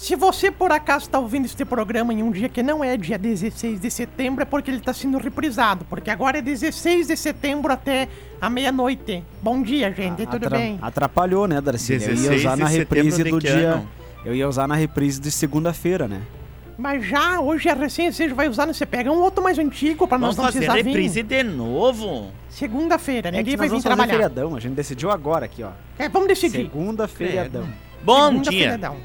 Se você por acaso está ouvindo este programa em um dia que não é dia 16 de setembro, é porque ele está sendo reprisado. Porque agora é 16 de setembro até a meia-noite. Bom dia, gente, tudo Atra- bem? Atrapalhou, né, Darcy? Eu ia 16 usar na reprise do dia. ano? Eu ia usar na reprise de segunda-feira, né? Mas já, hoje é recém, você vai usar, você pega um outro mais antigo pra nós não fazer precisar reprise vir. de novo? Segunda-feira, É ninguém nós vai vir trabalhar. feriadão. A gente decidiu agora aqui, ó. É, vamos decidir. Segunda feriadão. Bom Segunda dia. feriadão.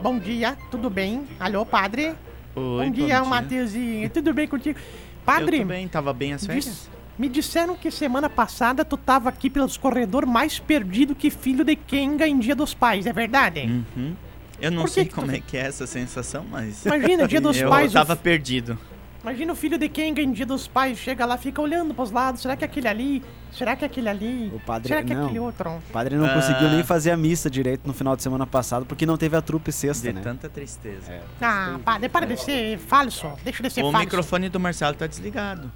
Bom dia, tudo bem? Alô, padre? Oi, bom dia, Mateuzinho. Tudo bem contigo? Padre, Eu também, tava bem as férias? Diz- me disseram que semana passada tu tava aqui pelos corredores mais perdido que filho de Kenga em Dia dos Pais, é verdade? Uhum. Eu não sei tu- como é que é essa sensação, mas... Imagina, Dia dos eu Pais, o tava f- perdido. Imagina o filho de Kenga em Dia dos Pais, chega lá, fica olhando pros lados, será que é aquele ali? Será que é aquele ali? O padre- será que é não. aquele outro? O padre não Ah. conseguiu nem fazer a missa direito no final de semana passado porque não teve a trupe sexta, De né? tanta tristeza. É. Ah, padre, para de ser falso, deixa de ser O falso. microfone do Marcelo tá desligado.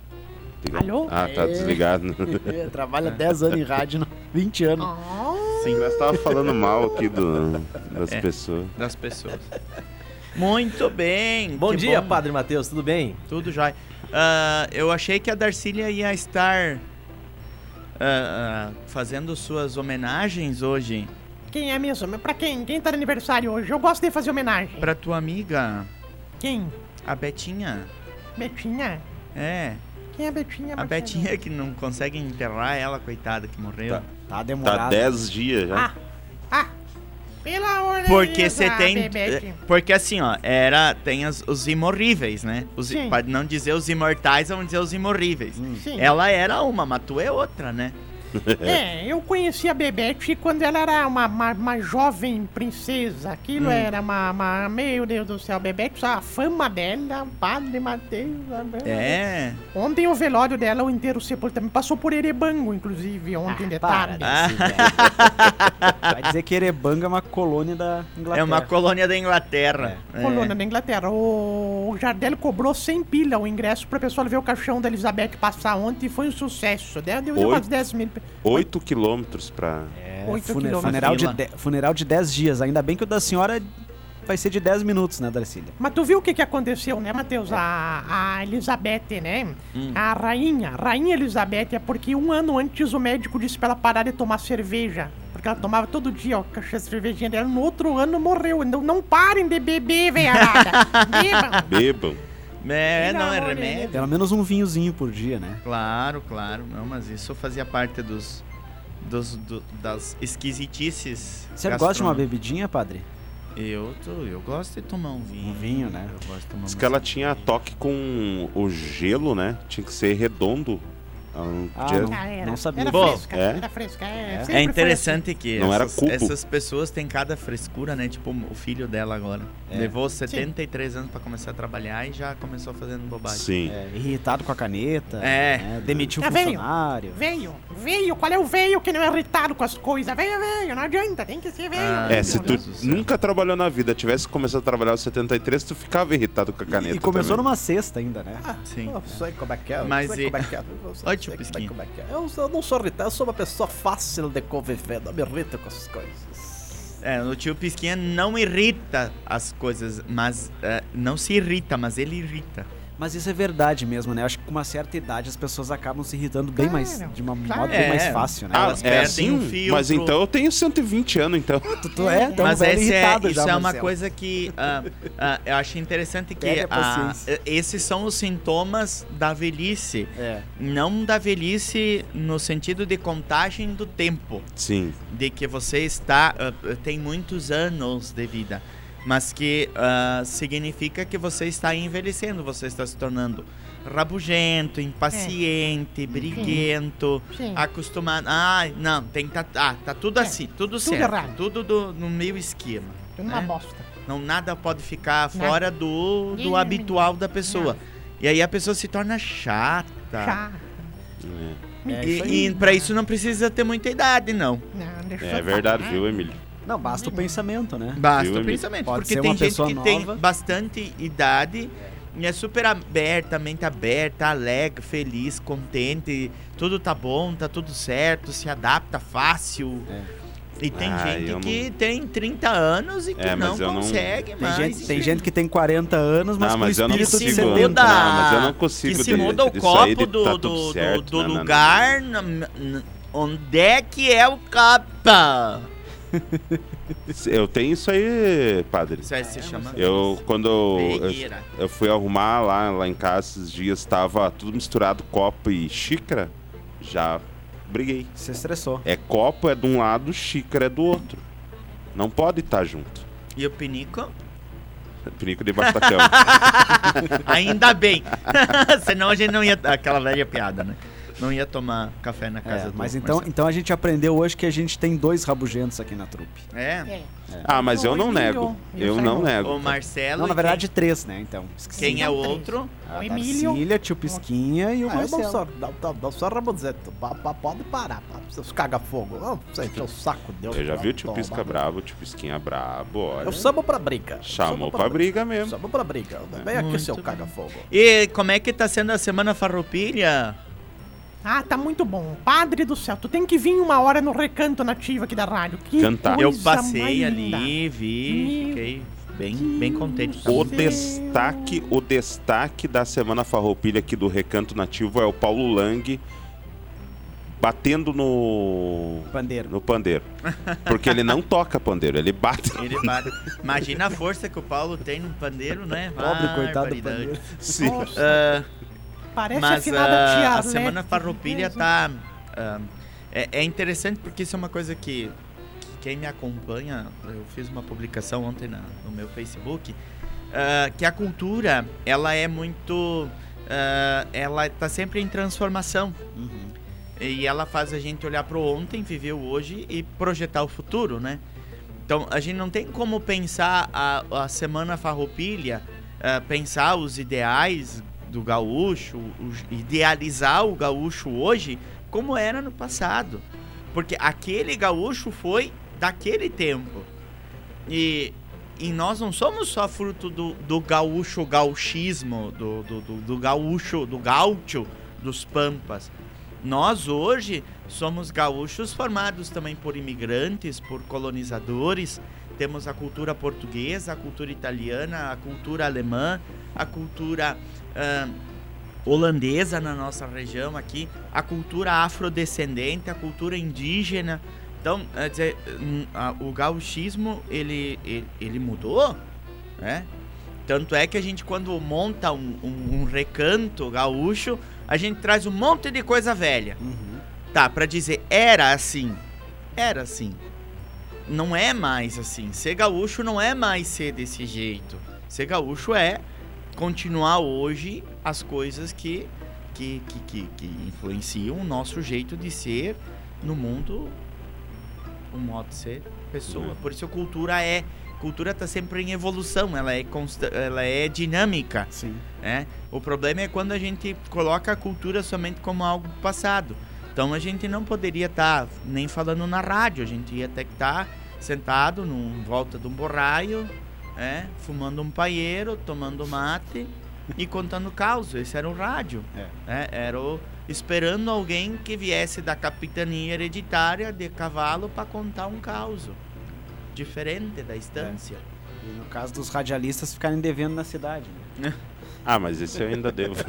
Alô? Ah, tá desligado. Trabalha 10 anos em rádio, não- 20 anos. Oh, Sim, Nós tava falando mal aqui do, das É. pessoas. das pessoas. Muito bem. Bom que dia, bom. Padre Matheus, tudo bem? Tudo jóia. Ah, eu achei que a Darcília ia estar ah, ah, fazendo suas homenagens hoje quem é mesmo? Pra quem? Quem tá de aniversário hoje? Eu gosto de fazer homenagem. pra tua amiga, Quem? a Betinha. Betinha? É, Quem é a Betinha? a Marcelo? Betinha que não consegue enterrar ela, coitada, que morreu. Tá. Tá demorado. Tá 10 dias já. Ah, ah, pela ordem Porque de você Deus, tem. Bebete. Porque assim, ó, era. Tem as- os imorríveis, né? Os, pode não dizer os imortais, vamos dizer os imorríveis. Sim. Ela era uma, mas tu é outra, né? É, eu conheci a Bebete quando ela era uma, uma, uma jovem princesa. Aquilo Hum. era uma, uma- Meu Deus do céu, Bebete, a fama dela, Padre Mateus. a- É. Ontem o velório dela, o inteiro sepultamento, passou por Erebango, inclusive, ontem de para, tarde. Ah. Vai dizer que Erebanga é uma colônia da Inglaterra. É uma colônia da Inglaterra. É. Colônia da Inglaterra. O Jardel cobrou 100 pila o ingresso pra pessoa ver o caixão da Elizabeth passar ontem e foi um sucesso. Deu, deu umas 10 mil. 8 quilômetros pra. É, Oito fune- quilômetros. funeral, de de- funeral de 10 dias. Ainda bem que o da senhora vai ser de 10 minutos, né, Darcília? Mas tu viu o que, que aconteceu, né, Matheus? A, a Elizabeth, né? Hum. A rainha, rainha Elizabeth, é porque um ano antes o médico disse pra ela parar de tomar cerveja. Porque ela tomava todo dia, ó, caixa de cervejinha dela. No outro ano morreu. Não, não parem de beber, velharada. Bebam. Bebam. É, não é de remédio. Pelo menos um vinhozinho por dia, né? Claro, claro. Não, mas isso fazia parte dos. dos do- das esquisitices. Você gosta de uma bebidinha, padre? Eu, tô, eu gosto de tomar um vinho. Um vinho, né? Eu gosto de tomar Diz que ela tinha toque com o gelo, né? Tinha que ser redondo. Não Ah, não. Ah, era. sabia. Era Bom, fresca, é? era fresca. É, É. É interessante que Não era essas, cubo. essas pessoas têm cada frescura, né? Tipo o filho dela agora. É. Levou 73 anos pra começar a trabalhar e já começou fazendo bobagem. Sim. É, irritado com a caneta. É. né? Demitiu o Tá veio. funcionário. Veio, veio. Qual é o veio que não é irritado com as coisas? Veio, veio. Não adianta, tem que ser veio. Ah, É, se tu nunca trabalhou na vida, tivesse começado a trabalhar aos 73, tu ficava irritado com a caneta. E começou também. numa sexta ainda, né? Sim. Eu sei como é é, Mas e- como é é. Sei como é como é que é. Eu, eu não sou irritado, eu sou uma pessoa fácil de conviver, não me irrita com essas coisas. É, o tio Pisquinha não irrita as coisas, mas é, não se irrita, mas ele irrita. Mas isso é verdade mesmo, né? Acho que com uma certa idade as pessoas acabam se irritando bem mais. Claro, De uma claro. modo bem É. mais fácil, né? Ah, Elas é perdem assim? o filtro. Mas então eu tenho 120 anos, então. Tu, tu é, é um mas velho esse é, irritado isso já, é uma Marcelo. coisa que ah, ah, eu acho interessante que paciência. esses são os sintomas da velhice. É. Não da velhice no sentido de contagem do tempo. Sim. de que você está tem muitos anos de vida, mas que ah, significa que você está envelhecendo, você está se tornando rabugento, impaciente, briguento, Sim. acostumado. Ah, não, tem que tá, ah, tá tudo É, assim, tudo, tudo certo, errado. tudo do- no meio esquema. Tudo uma né? bosta. Não nada pode ficar Nada. fora do, do habitual da pessoa. E aí a pessoa se torna chata. Chá. É. É. E, e pra isso não precisa ter muita idade, não. Não, deixa É verdade, falar. viu, Emílio? Não, basta o pensamento, né? Basta o pensamento. Pode porque ser tem uma gente pessoa que nova. tem bastante idade e é super aberta, mente aberta, alegre, feliz, contente, tudo tá bom, tá tudo certo, se adapta fácil. É. E tem Ah, gente eu não- que tem 30 anos e que É, não mas eu não- consegue Tem mais. gente, tem gente que tem 40 anos, mas Não, com mas eu não espírito de consigo. 70. muda- Não, mas eu não consigo que se de- muda o copo do, tá do, tudo do- certo, do não, não, não. lugar. onde é que é o capa? Eu tenho isso aí, padre. Isso aí se chama. Eu, quando eu, eu fui arrumar lá, lá em casa esses dias, tava tudo misturado, copo e xícara, já briguei. Se estressou. É copo é de um lado, xícara é do outro. Não pode estar junto. E o pinico? Pinico debaixo da cama. Ainda bem. Senão a gente não ia. Aquela velha piada, né? Não ia tomar café na casa É, do mas então, Marcelo. então a gente aprendeu hoje que a gente tem dois rabugentos aqui na trupe. É. É. Ah, mas eu não nego. Eu não nego. O Marcelo. Não, na verdade, três, né? Então. Quem, quem é o outro? A O Emílio. Darcília, tio Pisquinha e o Ah, não Marcelo. não sou Ramonzito. Pa- pa- Pode parar, pa- seus caga-fogo. Você encher o saco, Deus. Eu já vi o tio. Pisca bravo, o tio Pisquinha brabo, olha. Eu chamo pra briga. Chamou Chamo pra briga mesmo. Chamo pra briga. Vem aqui, Muito seu caga-fogo. E como é que tá sendo a semana farroupilha? Ah, tá muito bom. Padre do céu, tu tem que vir uma hora no recanto nativo aqui da rádio. Que Cantar. Eu passei mais ali, linda. vi, fiquei bem, bem contente. O destaque, o destaque da Semana Farroupilha aqui do Recanto Nativo é o Paulo Lang batendo no Pandeiro. no pandeiro. Porque ele não toca pandeiro, ele bate. Ele bate. Imagina a força que o Paulo tem no pandeiro, né? Pobre coitado do pandeiro. Sim. Nossa, Ah, parece mas afinada tia a. Semana Farroupilha Mesmo. tá... ah, é, é interessante porque isso é uma coisa que, que quem me acompanha... Eu fiz uma publicação ontem na- no meu Facebook ah, que a cultura, ela é muito... ah, ela tá sempre em transformação. Uhum. E ela faz a gente olhar pro ontem, viver o hoje e projetar o futuro, né? Então, a gente não tem como pensar a, a Semana Farroupilha, eh, pensar os ideais do gaúcho, os- idealizar o gaúcho hoje como era no passado. Porque aquele gaúcho foi daquele tempo. E, e nós não somos só fruto do, do gaúcho gauchismo, do, do, do, do gaúcho, do gaúcho dos pampas. Nós hoje somos gaúchos formados também por imigrantes, por colonizadores. Temos a cultura portuguesa, a cultura italiana, a cultura alemã, a cultura ah, holandesa na nossa região aqui, a cultura afrodescendente, a cultura indígena. Então, é dizer, hum, o gauchismo ele, ele, ele mudou, né? Tanto é que a gente, quando monta um, um- um recanto gaúcho, a gente traz um monte de coisa velha. Uhum. Tá, pra dizer, era assim. Era assim. Não é mais assim. Ser gaúcho não é mais ser desse jeito. Ser gaúcho é continuar hoje as coisas que, que, que, que, que influenciam o nosso jeito de ser no mundo, o modo de ser pessoa. Uhum. Por isso a cultura é. Cultura tá sempre em evolução, ela é, consta ela é dinâmica Sim. né? O problema é quando a gente coloca a cultura somente como algo passado. Então a gente não poderia estar nem falando na rádio, a gente ia ter que estar sentado em volta de um borraio, né? fumando um paieiro, tomando mate e contando caos. Esse era o rádio. É. né? Era o, esperando alguém que viesse da capitania hereditária de cavalo para contar um caos. Diferente da estância. E no caso dos radialistas ficarem devendo na cidade. né? Ah, mas esse eu ainda devo.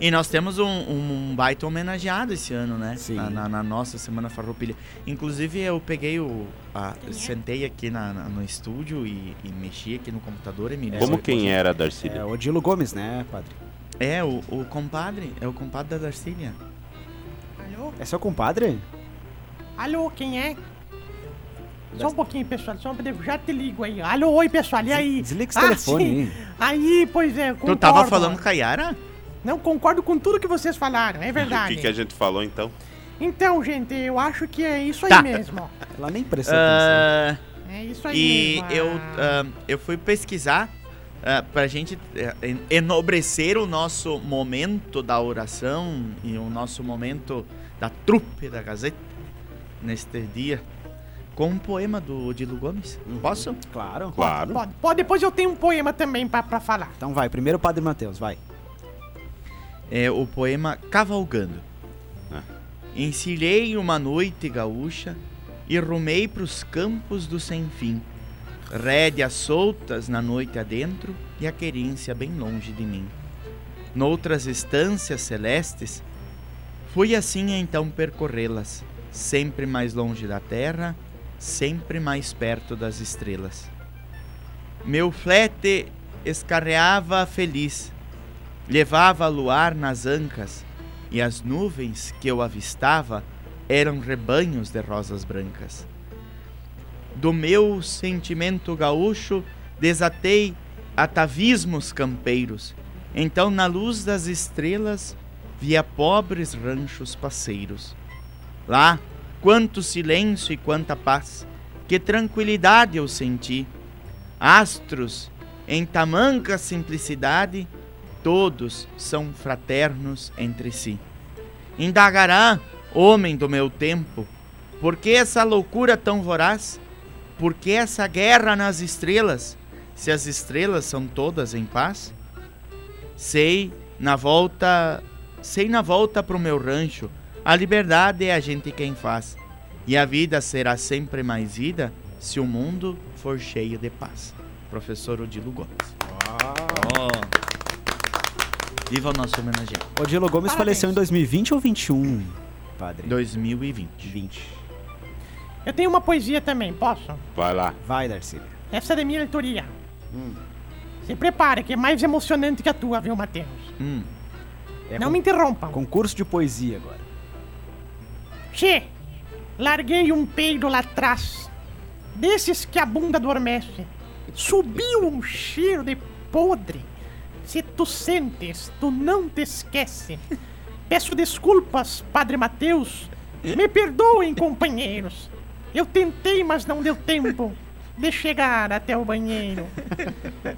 E nós temos um, um, um baita homenageado esse ano, né? Sim. Na, na- na nossa Semana Farroupilha. Inclusive, eu peguei o... a- eu sentei aqui na- na- no estúdio e, e mexi aqui no computador e me... Como quem era, Darcília? É Odilo Gomes, né, padre? É, o, o compadre. É o compadre da Darcília. Alô? É seu compadre? Alô, quem é? Só um pouquinho, pessoal. Só um pouquinho, já te ligo aí. Alô, oi, pessoal. E aí? Desliga esse Ah, telefone sim. aí. Aí, pois é, Tu concordo. tava falando com a Yara? Não, concordo com tudo que vocês falaram, é O verdade. que, que a gente falou então? Então, gente, eu acho que é isso aí Tá. mesmo. Ela nem prestou atenção. É isso aí E mesmo. eu, ah. ah, eu fui pesquisar ah, pra gente eh, en- enobrecer o nosso momento da oração e o nosso momento da trupe da Gazeta neste dia com um poema do Odilo Gomes. Posso? Claro. Claro. Pode, pode, depois eu tenho um poema também pra, pra falar. Então vai, primeiro o Padre Matheus, vai. É o poema Cavalgando. Ah. Encilhei uma noite gaúcha e rumei pros campos do sem fim. Rédeas soltas na noite adentro e a querência bem longe de mim. Noutras estâncias celestes, fui assim então percorrê-las, sempre mais longe da terra, sempre mais perto das estrelas. Meu flete escarreava feliz, levava luar nas ancas, e as nuvens que eu avistava eram rebanhos de rosas brancas. Do meu sentimento gaúcho desatei atavismos campeiros, então na luz das estrelas via pobres ranchos passeiros. Lá, quanto silêncio e quanta paz, que tranquilidade eu senti. Astros, em tamanca simplicidade, todos são fraternos entre si. Indagará, homem do meu tempo, por que essa loucura tão voraz? Por que essa guerra nas estrelas, se as estrelas são todas em paz? Sei na volta, sei na volta pro meu rancho, a liberdade é a gente quem faz, e a vida será sempre mais vida se o mundo for cheio de paz. Professor Odilo Gomes. Viva o nosso homenageado. Odilo Gomes Parabéns. faleceu em 2020 ou 21, Padre? 2020. 20. Eu tenho uma poesia também, posso? Vai lá. Vai, Darcília. Essa é da minha leitoria. Se prepare, que é mais emocionante que a tua, viu, Matheus? Hum. É Não me interrompam. Concurso de poesia agora. Che, larguei um peido lá atrás. Desses que a bunda adormece. Subiu um cheiro de podre. Se tu sentes, tu não te esquece. Peço desculpas, Padre Mateus. Me perdoem, companheiros. Eu tentei, mas não deu tempo de chegar até o banheiro.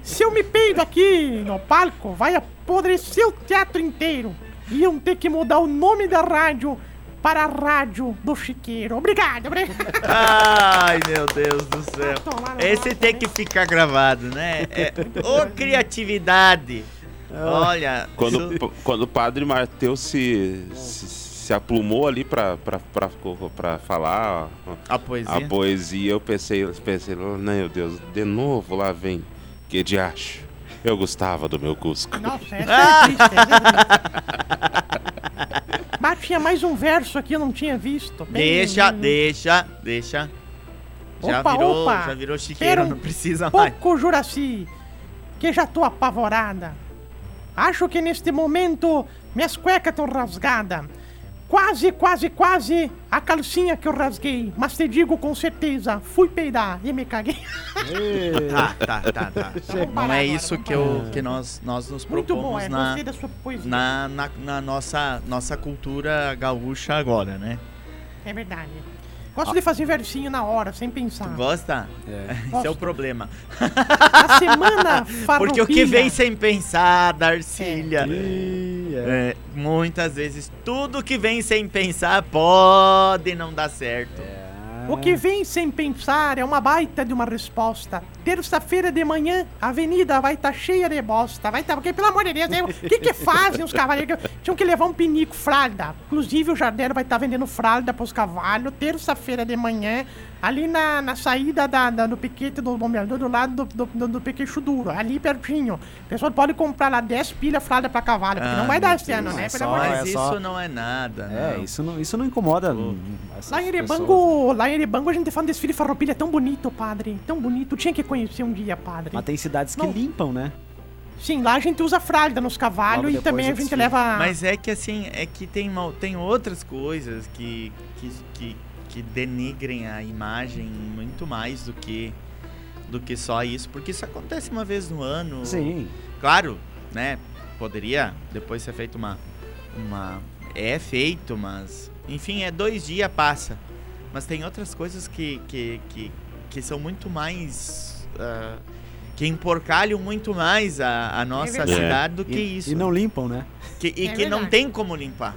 Se eu me peido aqui no palco, vai apodrecer o teatro inteiro. Iam ter que mudar o nome da rádio para a Rádio do Chiqueiro. Obrigado, obrigado. Ai, meu Deus do céu. Esse tem né? que ficar gravado, né? É, ô, criatividade. Olha, Quando, isso- quando o padre Mateus se, se, se aplumou ali pra falar a poesia. a poesia, eu pensei, eu pensei, meu Deus, de novo lá vem. Que de acho. Eu gostava do meu Cusco. Nossa, essa é triste, essa é triste. Mas tinha mais um verso aqui, eu não tinha visto. Bem- Deixa, deixa, deixa. Já Opa, virou, opa. já virou chiqueiro, Quero não precisa mais. Pouco, Juraci, que já tô apavorada. Acho que neste momento minhas cuecas estão rasgadas. Quase, quase, quase a calcinha que eu rasguei. Mas te digo com certeza, fui peidar e me caguei. Tá, tá, tá, tá. Não é isso que, eu, que nós, nós nos Muito bom, propomos é, na, na, na, na nossa, nossa cultura gaúcha agora, né? É verdade. Gosto de fazer versinho na hora, sem pensar. Gosta? É. Esse é o problema. A semana farroupilha. Porque o que vem sem pensar, Darcília. Ih, é. É, muitas vezes, tudo que vem sem pensar pode não dar certo. O que vem sem pensar é uma baita de uma resposta. Terça-feira de manhã, a avenida vai estar cheia de bosta. Vai estar, porque pelo amor de Deus, aí, o que que fazem os cavaleiros? Tinham que levar um pinico fralda. Inclusive o jardeiro vai estar vendendo fralda pros cavalos. Terça-feira de manhã, ali na, na saída da, da- do piquete do bombeador, do lado do, do, do, do piquete duro, ali pertinho. O pessoal pode comprar lá 10 pilhas fralda pra cavalo, porque Ah, não vai dar esse ano, né? é só- de. Mas é só- isso não é nada, É, não. isso não, isso não incomoda. essas Lá em pessoas. Erebango, lá em Erebango a gente faz um desfile farroupilha tão bonito, padre. Tão bonito. Tinha que conhecer um dia, padre. Mas tem cidades que Não. limpam, né? Sim, lá a gente usa fralda nos cavalos e também a gente desfile. leva. Mas é que assim, é que tem, mal- tem outras coisas que, que, que, que denigrem a imagem muito mais do que, do que só isso. Porque isso acontece uma vez no ano. Sim. Claro, né? Poderia depois ser feito uma. uma é feito, mas. Enfim, é dois dias, passa. Mas tem outras coisas que, que, que, que são muito mais. ah, que emporcalham muito mais a, a nossa verdade. cidade do que E, isso. e não limpam, né? Que- e É que não verdade. tem como limpar.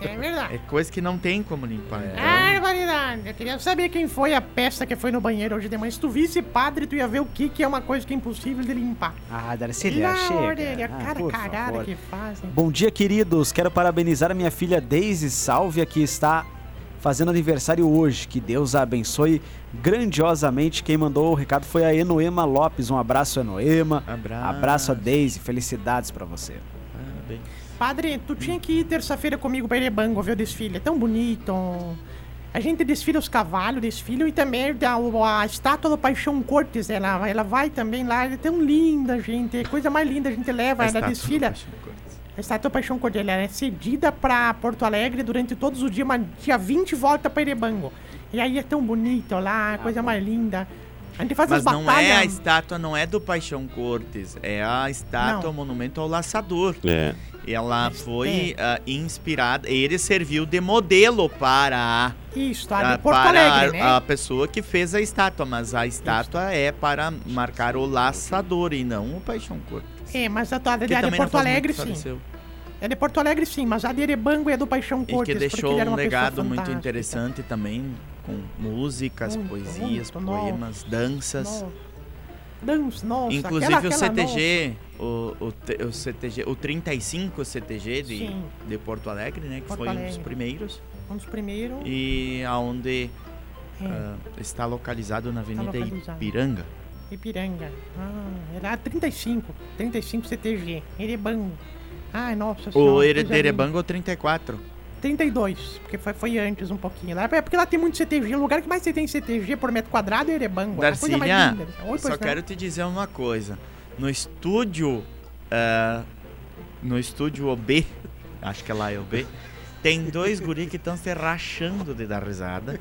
É verdade. É coisa que não tem como limpar. É. então. Ah, variedade. Eu queria saber quem foi a peça que foi no banheiro hoje de manhã. Se tu visse padre, tu ia ver o que, que é uma coisa que é impossível de limpar. Ah, Darcília, Na chega. orelha, Ah, cara por cagada favor. que fazem. Bom dia, queridos. Quero parabenizar a minha filha Daisy Sálvia, que está fazendo aniversário hoje. Que Deus a abençoe grandiosamente. Quem mandou o recado foi a Enoema Lopes. Um abraço, Enoema. Abraço. Abraço a Daisy. Felicidades pra você. Parabéns. Padre, tu tinha que ir terça-feira comigo pra Erebango ver o desfile. É tão bonito. A gente desfila os cavalos, desfilam e também dá o- a estátua do Paixão Cortes. Ela, ela vai também lá. Ela é tão linda, gente. É coisa mais linda. A gente leva, A ela desfila. Do Paixão Cortes. A estátua Paixão Cortes ela é cedida pra Porto Alegre durante todos os dias, mas dia 20 volta pra Erebango. E aí é tão bonito lá, a coisa mais linda. A gente faz Mas as não batalhas. é a estátua, não é do Paixão Cortes, é a estátua, Não. o monumento ao laçador. É. Ela foi ah, inspirada, ele serviu de modelo para, Isso, a, a de Porto para Alegre, a, né? a pessoa que fez a estátua, mas a estátua é para marcar o laçador e não o Paixão Cortes. É, mas a, a, de- Que a de Porto muito Alegre, que sim. faleceu. É de Porto Alegre, sim, mas a de Erebango é do Paixão E Cortes. que porque deixou um legado muito interessante também, com músicas, Muito, poesias, muito, nossa. poemas, danças. Nossa. Dança, nossa. Inclusive aquela, o aquela CTG, o, o, o CTG, o 35 CTG de, Sim. de Porto Alegre, né, que Porto foi um dos Alegre. primeiros nossa, um dos primeiros. e aonde É, ah, está localizado na Avenida localizado. Ipiranga. Ipiranga. Ah, era 35. 35 CTG. Erebango. Ai, nossa O senhora. É o 34. linda. 32, porque foi, foi antes um pouquinho. Lá, É porque lá tem muito CTG. O lugar que mais você tem CTG por metro quadrado é Erebango. É Darcília, linda. Oi, só não. quero te dizer uma coisa. No estúdio, ah, no estúdio OB, acho que é lá é OB, tem dois guri que estão se rachando de dar risada.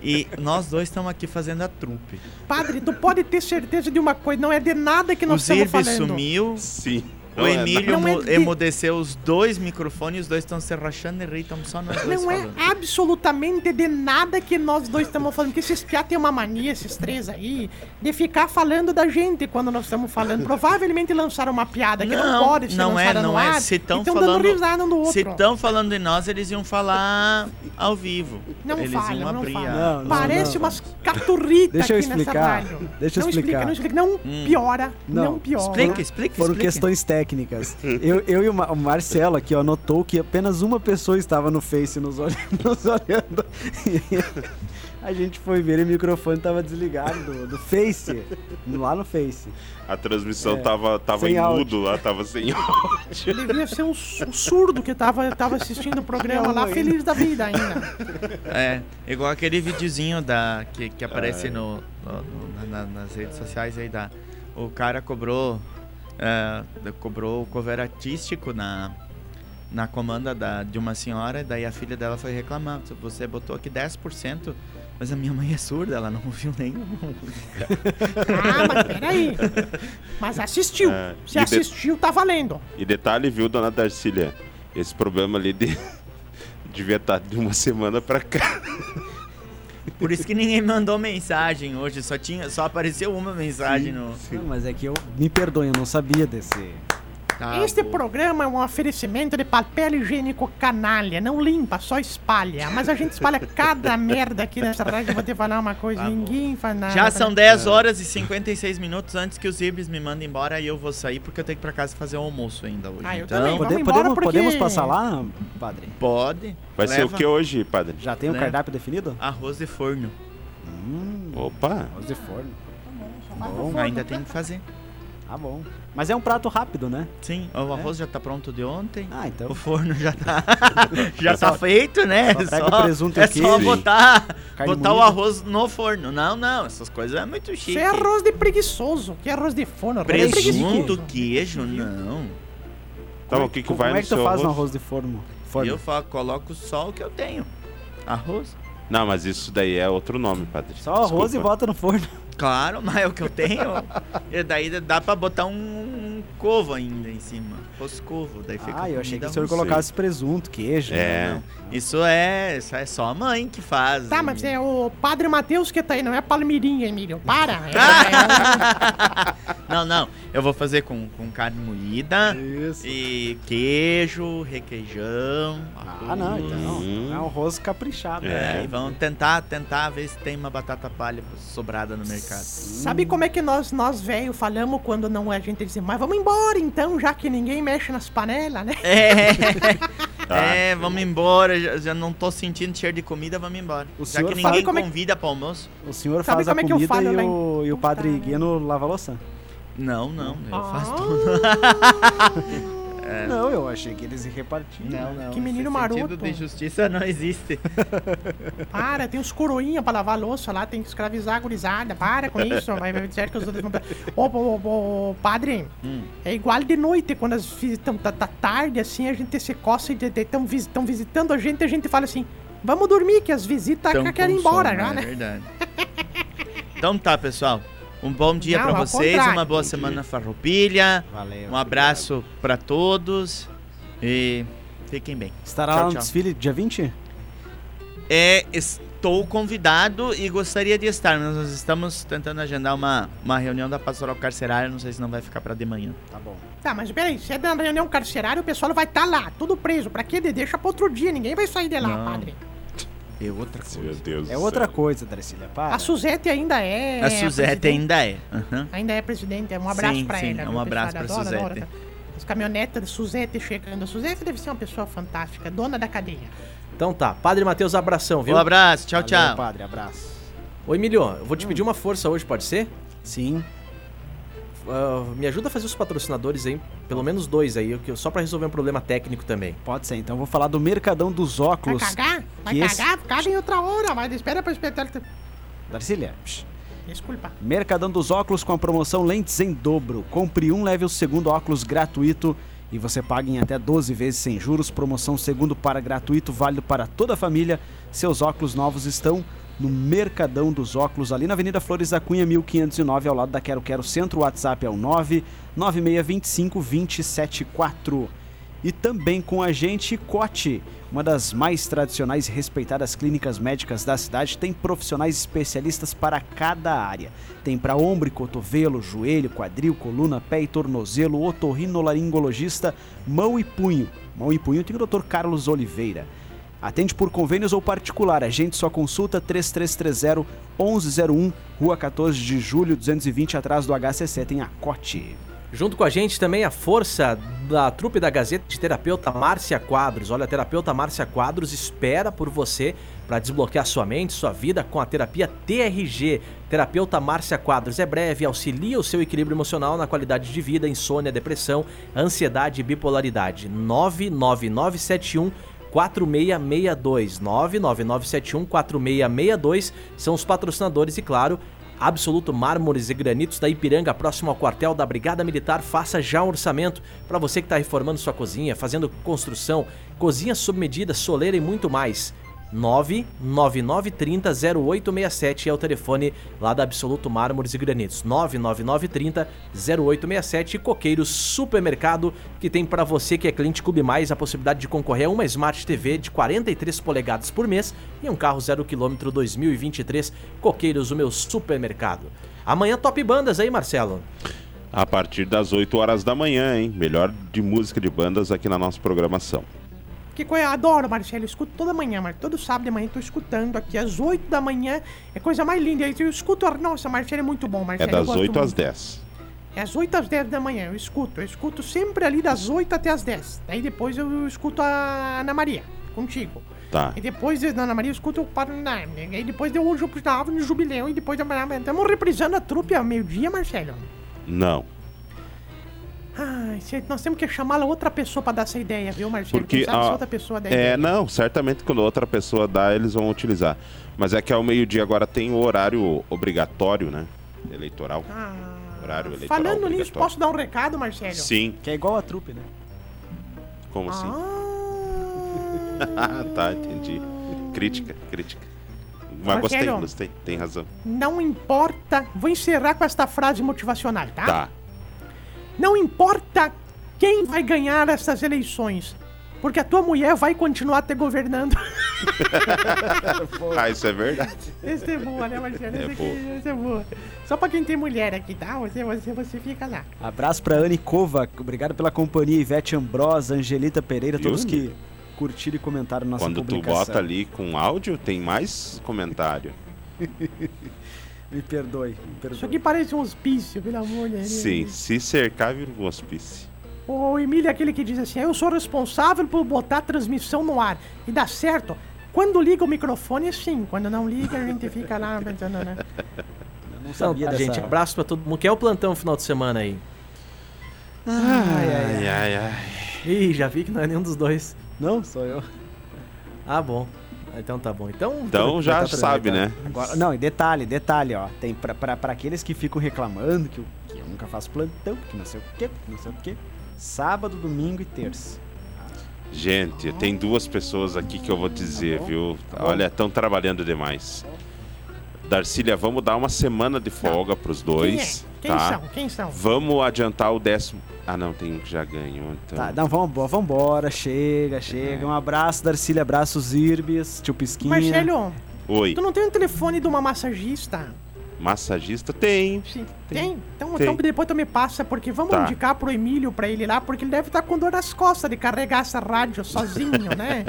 E nós dois estamos aqui fazendo a trupe. Padre, tu pode ter certeza de uma coisa. Não é de nada que O nós estamos Zirbe falando. sumiu, Sim. O Não é Emílio Não é mu- de- emudeceu os dois microfones, os dois estão se rachando e estamos só nós dois Não é falando. absolutamente de nada que nós dois estamos falando. Porque esses piá têm uma mania, esses três aí, de ficar falando da gente quando nós estamos falando. Provavelmente lançaram uma piada que não, pode ser não é, lançada não no é. ar. Se estão tão falando, dando risada um do outro. se estão falando de nós, eles iam falar ao vivo. Não eles fala, iam não abrir. fala. a- Não, não, Parece não. umas caturritas Deixa eu aqui nessa explicar. Deixa eu não explicar. Explica, não explica, não Hum. piora, não, Não, piora. Explica, explica, Foram explica. questões técnicas. Eu, eu e o, Ma- o Marcelo aqui, ó, notou que apenas uma pessoa estava no Face nos, olh- nos olhando. A gente foi ver e o microfone estava desligado do, do Face. Lá no Face. A transmissão É, tava, tava em áudio. mudo lá, tava sem áudio. Devia ser um, su- surdo que tava, tava assistindo o programa lá, feliz da vida ainda. É, igual aquele videozinho da, que, que aparece no, no- no- na- nas redes sociais aí da. O cara cobrou. é, cobrou o cover artístico na, na comanda da, de uma senhora, daí a filha dela foi reclamar. Você botou aqui 10%, mas a minha mãe é surda, ela não ouviu nenhum. Ah, mas peraí. Mas assistiu. É, Se e de- assistiu, tá valendo. E detalhe, viu, dona Darcília? Esse problema ali de... devia estar de uma semana pra cá. Por isso que ninguém mandou mensagem hoje, só, tinha, só apareceu uma mensagem no. Não, mas é que eu. Me perdoe, eu não sabia desse. Tá este bom. programa é um oferecimento de papel higiênico canalha. Não limpa, só espalha. Mas a gente espalha cada merda aqui nessa rádio. Eu vou te falar uma coisa: Tá bom. ninguém faz nada. Já são 10 horas e 56 minutos antes que os Ibis me mandem embora e eu vou sair porque eu tenho que ir pra casa fazer o almoço ainda hoje. Ah, eu então, também. Pode- podemos, porque- podemos passar lá, padre? pode. Vai ser o Leva que hoje, padre? Já tem o Leva. cardápio definido? Arroz de forno. Hum, Opa! arroz de forno. Bom. Ainda tem que fazer. Tá bom. Mas é um prato rápido, né? Sim, o arroz já tá pronto de ontem. Ah, então. O forno já tá, já tá feito, né? Só pega o presunto e é o queijo. só botar, botar o arroz no forno. Não, não, essas coisas é muito chique. Isso é arroz de preguiçoso. Que arroz de forno? Arroz Presunto, preguiçoso. queijo, não. Tá bom, o que que Como vai é no que tu seu faz no arroz? arroz de forno? forno? Eu fa- coloco só o que eu tenho. Arroz. Não, mas isso daí é outro nome, padre. Só arroz e Desculpa. bota no forno. Claro, mas é o que eu tenho. e daí dá pra botar um covo ainda em cima. Fosse covo, daí fica Ah, eu achei que o senhor colocasse presunto, queijo. É. Não, Isso é, isso é só a mãe que faz. Tá, mas é o Padre Matheus que tá aí, não é Palmeirinha, Emílio. Para. É, é, Não, não. Eu vou fazer com, com carne moída Isso. e queijo, requeijão. Ah, não, então. Hum. É um arroz caprichado. É, né? e vamos tentar, tentar ver se tem uma batata palha sobrada no mercado. Sabe como é que nós, nós velho, falamos quando não é a gente diz, mas vamos embora então, já que ninguém mexe nas panelas, né? É, é, vamos embora. Já, já não tô sentindo cheiro de comida, vamos embora. O já senhor que sabe ninguém como é- convida para almoço. O senhor Sabe faz a como é que eu falo e, em- o, e o padre né? Guiano lava a louça. Não, não, eu faço Ah, tudo. Não, eu achei que eles repartiam. não. Que menino esse sentido maroto. de justiça não existe. Para, tem uns coroinha pra lavar a louça lá, tem que escravizar a gurizada. Para com isso, vai vai dizer que os outros vão... Ô, ô, ô, ô, padre, Hum. é igual de noite, quando as visitas tá, tá tarde, assim, a gente se coça e estão visitando a gente, a gente fala assim, vamos dormir, que as visitas querem ir embora já, é né? verdade. então tá, pessoal. Um bom dia ao vocês, contrário. uma boa semana farroupilha. Valeu. Um abraço pra todos e fiquem bem. Estará Tchau, lá no tchau. desfile dia 20? É, estou convidado e gostaria de estar. mas Nós estamos tentando agendar uma, uma reunião da pastoral carcerária. Não sei se não vai ficar pra de manhã. Tá bom. Tá, mas peraí, se é da reunião carcerária, o pessoal vai estar lá, tudo preso. Pra quê? Deixa pra outro dia, ninguém vai sair de lá, Não. padre. É outra Meu coisa. Deus É outra céu. coisa, Darcília. Para. A Suzete ainda é. A Suzete presidente. ainda é. aham. Ainda é presidente. Um abraço Sim, pra sim, ela. um viu, abraço Adoro, Suzete. adoro. As caminhonetas da Suzete chegando. A Suzete deve ser uma pessoa fantástica, dona da cadeia. Então tá, Padre Matheus, abração, viu? Um abraço, tchau, Valeu, tchau. padre. Abraço. Oi, Emilio, eu vou te pedir uma força hoje, pode ser? Sim. Ah, me ajuda a fazer os patrocinadores aí, pelo menos dois aí, só pra resolver um problema técnico também. Pode ser. Então eu vou falar do Mercadão dos Vai Óculos. cagar? Vai que esse- cagar? Caga em outra hora, mas espera pra espetáculo. Darcília. Desculpa. Mercadão dos Óculos com a promoção Lentes em Dobro. Compre um, leve o segundo óculos gratuito e você paga em até 12 vezes sem juros. Promoção segundo para gratuito, válido para toda a família. Seus óculos novos estão no Mercadão dos Óculos, ali na Avenida Flores da Cunha, 1509, ao lado da Quero Quero Centro. O WhatsApp é o 99625 274. E também com a gente, Cote, uma das mais tradicionais e respeitadas clínicas médicas da cidade, tem profissionais especialistas para cada área. Tem para ombro e cotovelo, joelho, quadril, coluna, pé e tornozelo, otorrinolaringologista, mão e punho. Mão e punho tem o Dr. Carlos Oliveira. Atende por convênios ou particular. Agende sua consulta 3330 1101, Rua 14 de Julho, 220, atrás do HCC, tem a Cote. Junto com a gente também a força da trupe da Gazeta de terapeuta Márcia Quadros. Olha, a terapeuta Márcia Quadros espera por você para desbloquear sua mente, sua vida com a terapia TRG. Terapeuta Márcia Quadros é breve, auxilia o seu equilíbrio emocional na qualidade de vida, insônia, depressão, ansiedade e bipolaridade. 99971 4662 99971 4662 são os patrocinadores e claro, Absoluto Mármores e Granitos da Ipiranga, próximo ao quartel da Brigada Militar. Faça já um orçamento para você que está reformando sua cozinha, fazendo construção, cozinha sob medida, soleira e muito mais. 99930 0867 é o telefone lá da Absoluto Mármores e Granitos. 99930 0867 e Coqueiros Supermercado, que tem para você que é cliente Clube Mais a possibilidade de concorrer a uma Smart TV de 43 polegadas por mês e um carro 0 km 2023. Coqueiros, o meu supermercado. Amanhã top bandas aí, Marcelo. A partir das 8 horas da manhã, hein? Melhor de música de bandas aqui na nossa programação. Que coisa, eu adoro, Marcelo. Eu escuto toda manhã, Marcelo. Todo sábado de manhã eu tô escutando aqui às 8 da manhã. É coisa mais linda. Eu escuto. Nossa, Marcelo é muito bom, É Marcelo. eu das gosto 8 às muito. 10. É às 8 às 10 da manhã, eu escuto. Eu escuto sempre ali das 8 até as 10. Daí depois eu escuto a Ana Maria, contigo. Tá. E depois da Ana Maria eu escuto o Paraná. E aí depois deu o Jubileu no Jubileu. E depois estamos reprisando a trupe ao meio-dia, Marcelo. Não. Nós temos que chamar outra pessoa pra dar essa ideia, viu, Marcelo? Porque a- outra pessoa der É, ideia. não, certamente quando outra pessoa dá, eles vão utilizar. Mas é que ao meio-dia agora tem o horário obrigatório, né? Eleitoral. Ah, Horário eleitoral falando nisso, posso dar um recado, Marcelo? Sim, Que é igual a trupe, né? como assim? Ah, Ah, tá, entendi. Crítica, crítica. Mas gostei, Marcelo. gostei, tem razão. não importa. Vou encerrar com esta frase motivacional, tá? Tá. Não importa quem vai ganhar essas eleições, porque a tua mulher vai continuar te governando. Ah, isso é verdade. Esse é boa, né, Marcelo? Esse É aqui, boa. esse é boa. Só pra quem tem mulher aqui, tá? Você, você, você fica lá. Abraço pra Anne Kovac, obrigado pela companhia, Ivete Ambrosa, Angelita Pereira, Viu, todos que curtiram e comentaram nossa Quando tu publicação. bota ali com áudio, tem mais comentário. Me perdoe, me perdoe. Isso aqui parece um hospício, pelo amor de Deus. Sim, se cercar, vira um hospício. O Emílio é aquele que diz assim: Eu sou responsável por botar a transmissão no ar. E dá certo. Quando liga o microfone, sim. Quando não liga, a gente fica lá pensando, né? Eu não Então, sabia dessa... gente, abraço pra todo mundo. Quer o plantão no final de semana aí? Ai, ai, ai. Ih, já vi que não é nenhum dos dois. Não, sou eu. Ah, bom. Então tá bom. Então, Então já Tá sabe, tá? né? Agora, não, e detalhe, detalhe, ó. Tem pra, pra, pra aqueles que ficam reclamando que eu, que eu nunca faço plantão, que não sei o quê, que não sei o quê. Sábado, domingo e terça. Gente, tem duas pessoas aqui que eu vou dizer, bom, viu? tá. Olha, estão trabalhando demais. Darcília, vamos dar uma semana de folga pros Quem é? dois, Quem tá? são? Quem são? Vamos adiantar o décimo. Ah, não, tem um que já ganhou, então. Tá, não, vamos, vambora, chega, chega. Um abraço, Darcília, abraços, Irbis, tio Pisquinha. Marcelo, Oi, tu não tem um telefone de uma massagista? massagista tem. Sim. Tem? Então, Tem. então depois tu me passa, porque vamos Tá. indicar pro Emílio pra ele lá, porque ele deve estar com dor nas costas de carregar essa rádio sozinho, né?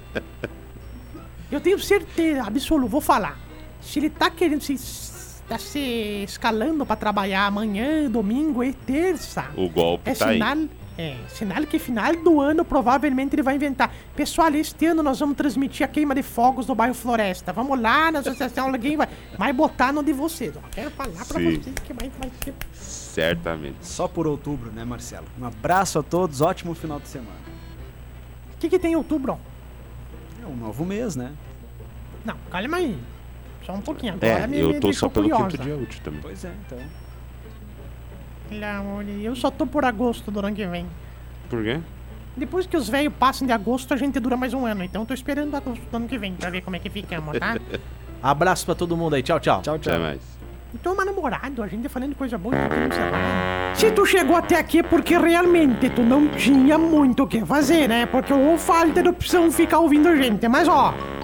Eu tenho certeza, absoluta, vou falar. Se ele tá querendo se, tá se escalando pra trabalhar amanhã, domingo e terça, O golpe é tá aí. sinal, é sinal que final do ano provavelmente ele vai inventar. Pessoal, este ano nós vamos transmitir a queima de fogos no bairro Floresta. Vamos lá na associação, alguém vai, vai botar no de vocês. ó. Quero falar pra Sim. vocês que vai, vai ser. Certamente. Só por outubro, né, Marcelo? Um abraço a todos, ótimo final de semana. O que, que tem em outubro? É um novo mês, né? Não, calma aí. Só um pouquinho. Agora É, me, eu me tô só pelo curiosa. quinto dia útil também. Pois é, então. Pelo amor de Deus, Eu só tô por agosto do ano que vem. Por quê? Depois que os velhos passam de agosto, a gente dura mais um ano. Então eu tô esperando agosto do ano que vem pra ver como é que ficamos, tá? abraço pra todo mundo aí. Tchau, tchau. Tchau, tchau. Até mais. Então, mas namorado, a gente falando de coisa boa, tá. Se tu chegou até aqui é porque realmente tu não tinha muito o que fazer, né? Porque ou falta de opção ficar ouvindo a gente. Mas ó,